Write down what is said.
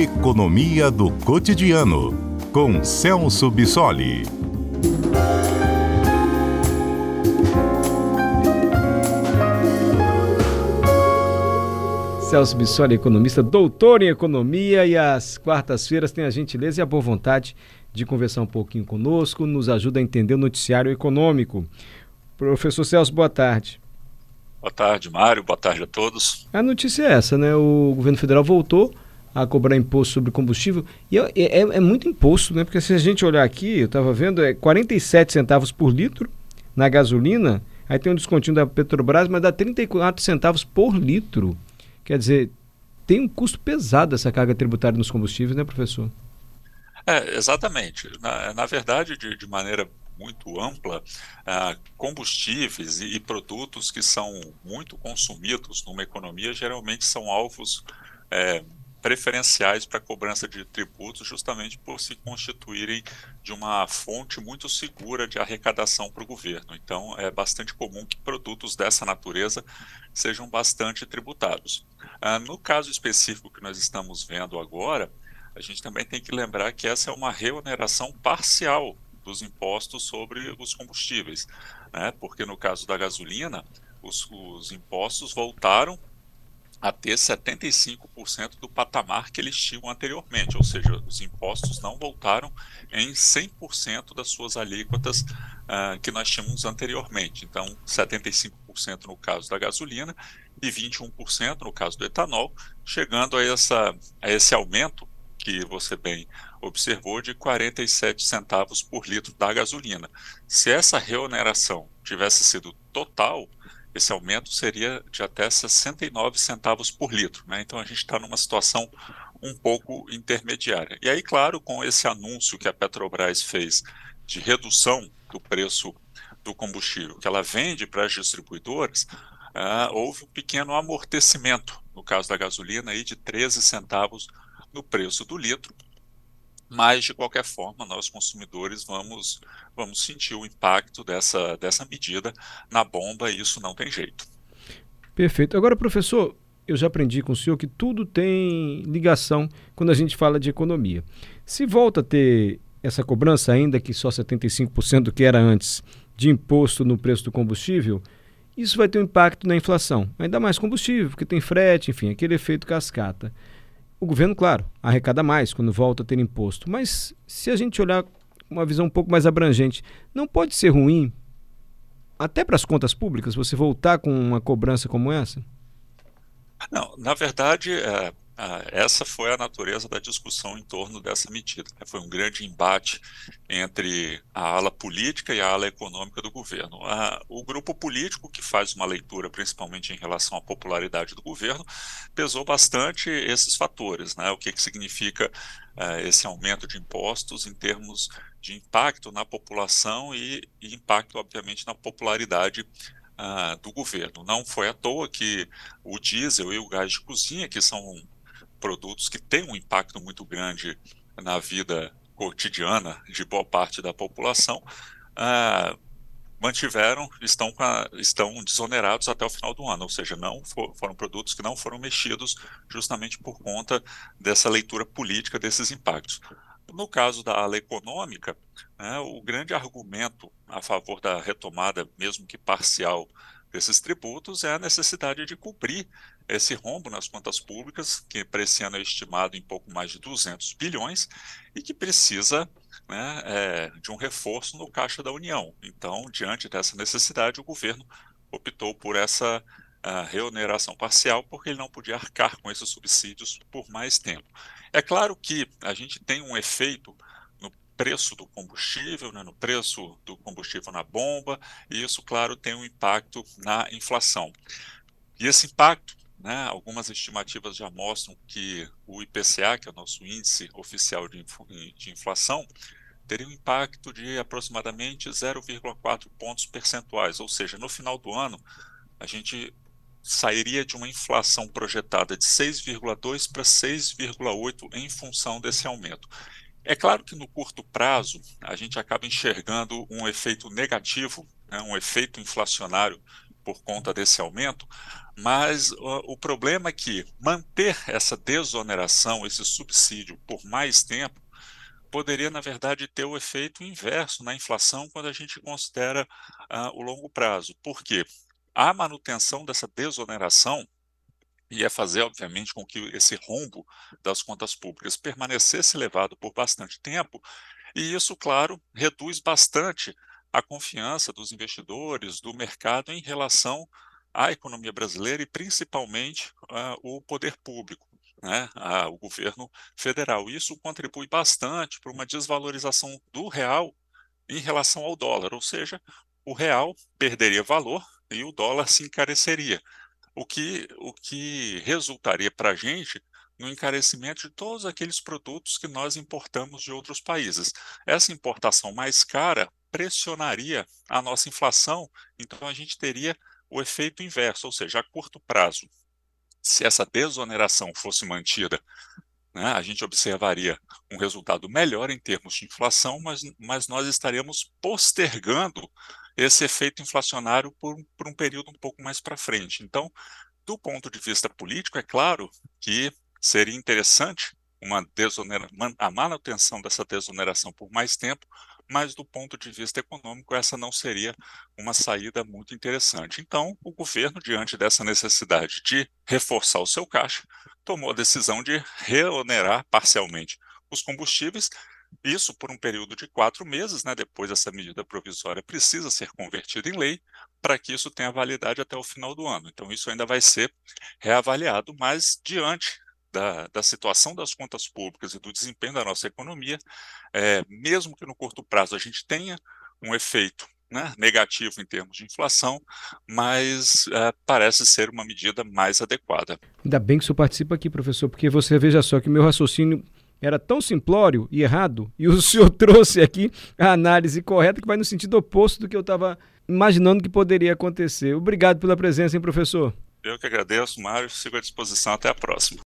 Economia do Cotidiano, com Celso Bissoli. Celso Bissoli, economista, doutor em economia, e às quartas-feiras tem a gentileza e a boa vontade de conversar um pouquinho conosco, nos ajuda a entender o noticiário econômico. Professor Celso, boa tarde. Boa tarde, Mário. Boa tarde a todos. A notícia é essa, né? O governo federal voltou a cobrar imposto sobre combustível. E é, é, é muito imposto, né? Porque se a gente olhar aqui, eu estava vendo, é 47 centavos por litro na gasolina, aí tem um descontinho da Petrobras, mas dá 34 centavos por litro. Quer dizer, tem um custo pesado essa carga tributária nos combustíveis, né, professor? É, exatamente. Na, na verdade, de, de, maneira muito ampla, ah, combustíveis e, e, produtos que são muito consumidos numa economia geralmente são alvos é, preferenciais para cobrança de tributos, justamente por se constituírem de uma fonte muito segura de arrecadação para o governo. Então, é bastante comum que produtos dessa natureza sejam bastante tributados. Ah, no caso específico que nós estamos vendo agora, a gente também tem que lembrar que essa é uma reoneração parcial dos impostos sobre os combustíveis, né? porque no caso da gasolina, os, os impostos voltaram a ter 75% do patamar que eles tinham anteriormente, ou seja, os impostos não voltaram em 100% das suas alíquotas uh, que nós tínhamos anteriormente. Então, 75% no caso da gasolina e 21% no caso do etanol, chegando a, essa, a esse aumento que você bem observou de 47 centavos por litro da gasolina. Se essa reoneração tivesse sido total, esse aumento seria de até 69 centavos por litro. Né? Então a gente está numa situação um pouco intermediária. E aí, claro, com esse anúncio que a Petrobras fez de redução do preço do combustível que ela vende para as distribuidoras, uh, houve um pequeno amortecimento, no caso da gasolina, aí, de 13 centavos no preço do litro, mas de qualquer forma nós consumidores vamos vamos sentir o impacto dessa dessa medida na bomba e isso não tem jeito. Perfeito. Agora, professor, eu já aprendi com o senhor que tudo tem ligação quando a gente fala de economia. Se volta a ter essa cobrança ainda que só 75% do que era antes de imposto no preço do combustível, isso vai ter um impacto na inflação. Ainda mais combustível, porque tem frete, enfim, aquele efeito cascata. O governo, claro, arrecada mais quando volta a ter imposto, mas se a gente olhar uma visão um pouco mais abrangente, não pode ser ruim, até para as contas públicas, você voltar com uma cobrança como essa? Não, na verdade, é, ah, essa foi a natureza da discussão em torno dessa medida. Né? Foi um grande embate entre a ala política e a ala econômica do governo. Ah, o grupo político, que faz uma leitura principalmente em relação à popularidade do governo, pesou bastante esses fatores. Né? O que, que significa ah, esse aumento de impostos em termos de impacto na população e, e impacto, obviamente, na popularidade do governo. Não foi à toa que o diesel e o gás de cozinha, que são produtos que têm um impacto muito grande na vida cotidiana de boa parte da população, ah, mantiveram, estão, a, estão desonerados até o final do ano, ou seja, não for, foram produtos que não foram mexidos justamente por conta dessa leitura política desses impactos. No caso da ala econômica, né, o grande argumento a favor da retomada, mesmo que parcial, desses tributos é a necessidade de cobrir esse rombo nas contas públicas, que para esse ano é estimado em pouco mais de 200 bilhões, e que precisa né, é, de um reforço no caixa da União. Então, diante dessa necessidade, o governo optou por essa reoneração parcial, porque ele não podia arcar com esses subsídios por mais tempo. É claro que a gente tem um efeito preço do combustível, né, no preço do combustível na bomba, e isso, claro, tem um impacto na inflação. E esse impacto, né, algumas estimativas já mostram que o IPCA, que é o nosso índice oficial de, de inflação, teria um impacto de aproximadamente 0,4 pontos percentuais, ou seja, no final do ano, a gente sairia de uma inflação projetada de 6,2 para 6,8 em função desse aumento. É claro que no curto prazo a gente acaba enxergando um efeito negativo, né, um efeito inflacionário por conta desse aumento, mas o problema é que manter essa desoneração, esse subsídio por mais tempo, poderia, na verdade, ter o efeito inverso na inflação quando a gente considera uh, o longo prazo. Por quê? A manutenção dessa desoneração ia fazer, obviamente, com que esse rombo das contas públicas permanecesse elevado por bastante tempo, e isso, claro, reduz bastante a confiança dos investidores, do mercado em relação à economia brasileira e principalmente uh, o poder público, né, uh, o governo federal. Isso contribui bastante para uma desvalorização do real em relação ao dólar, ou seja, o real perderia valor e o dólar se encareceria, o que, o que resultaria para a gente no encarecimento de todos aqueles produtos que nós importamos de outros países. Essa importação mais cara pressionaria a nossa inflação, então a gente teria o efeito inverso, ou seja, a curto prazo. Se essa desoneração fosse mantida, né, a gente observaria um resultado melhor em termos de inflação, mas, mas nós estaríamos postergando esse efeito inflacionário por, por um período um pouco mais para frente. Então, do ponto de vista político, é claro que seria interessante uma a manutenção dessa desoneração por mais tempo, mas do ponto de vista econômico, essa não seria uma saída muito interessante. Então, o governo, diante dessa necessidade de reforçar o seu caixa, tomou a decisão de reonerar parcialmente os combustíveis, isso por um período de quatro meses, né? depois essa medida provisória precisa ser convertida em lei para que isso tenha validade até o final do ano. Então, isso ainda vai ser reavaliado, mas diante da, da, situação das contas públicas e do desempenho da nossa economia, é, mesmo que no curto prazo a gente tenha um efeito né, negativo em termos de inflação, mas é, parece ser uma medida mais adequada. Ainda bem que o senhor participa aqui, professor, porque você veja só que meu raciocínio era tão simplório e errado, e o senhor trouxe aqui a análise correta que vai no sentido oposto do que eu estava imaginando que poderia acontecer. Obrigado pela presença, hein, professor? Eu que agradeço, Mário. Sigo à disposição. Até a próxima.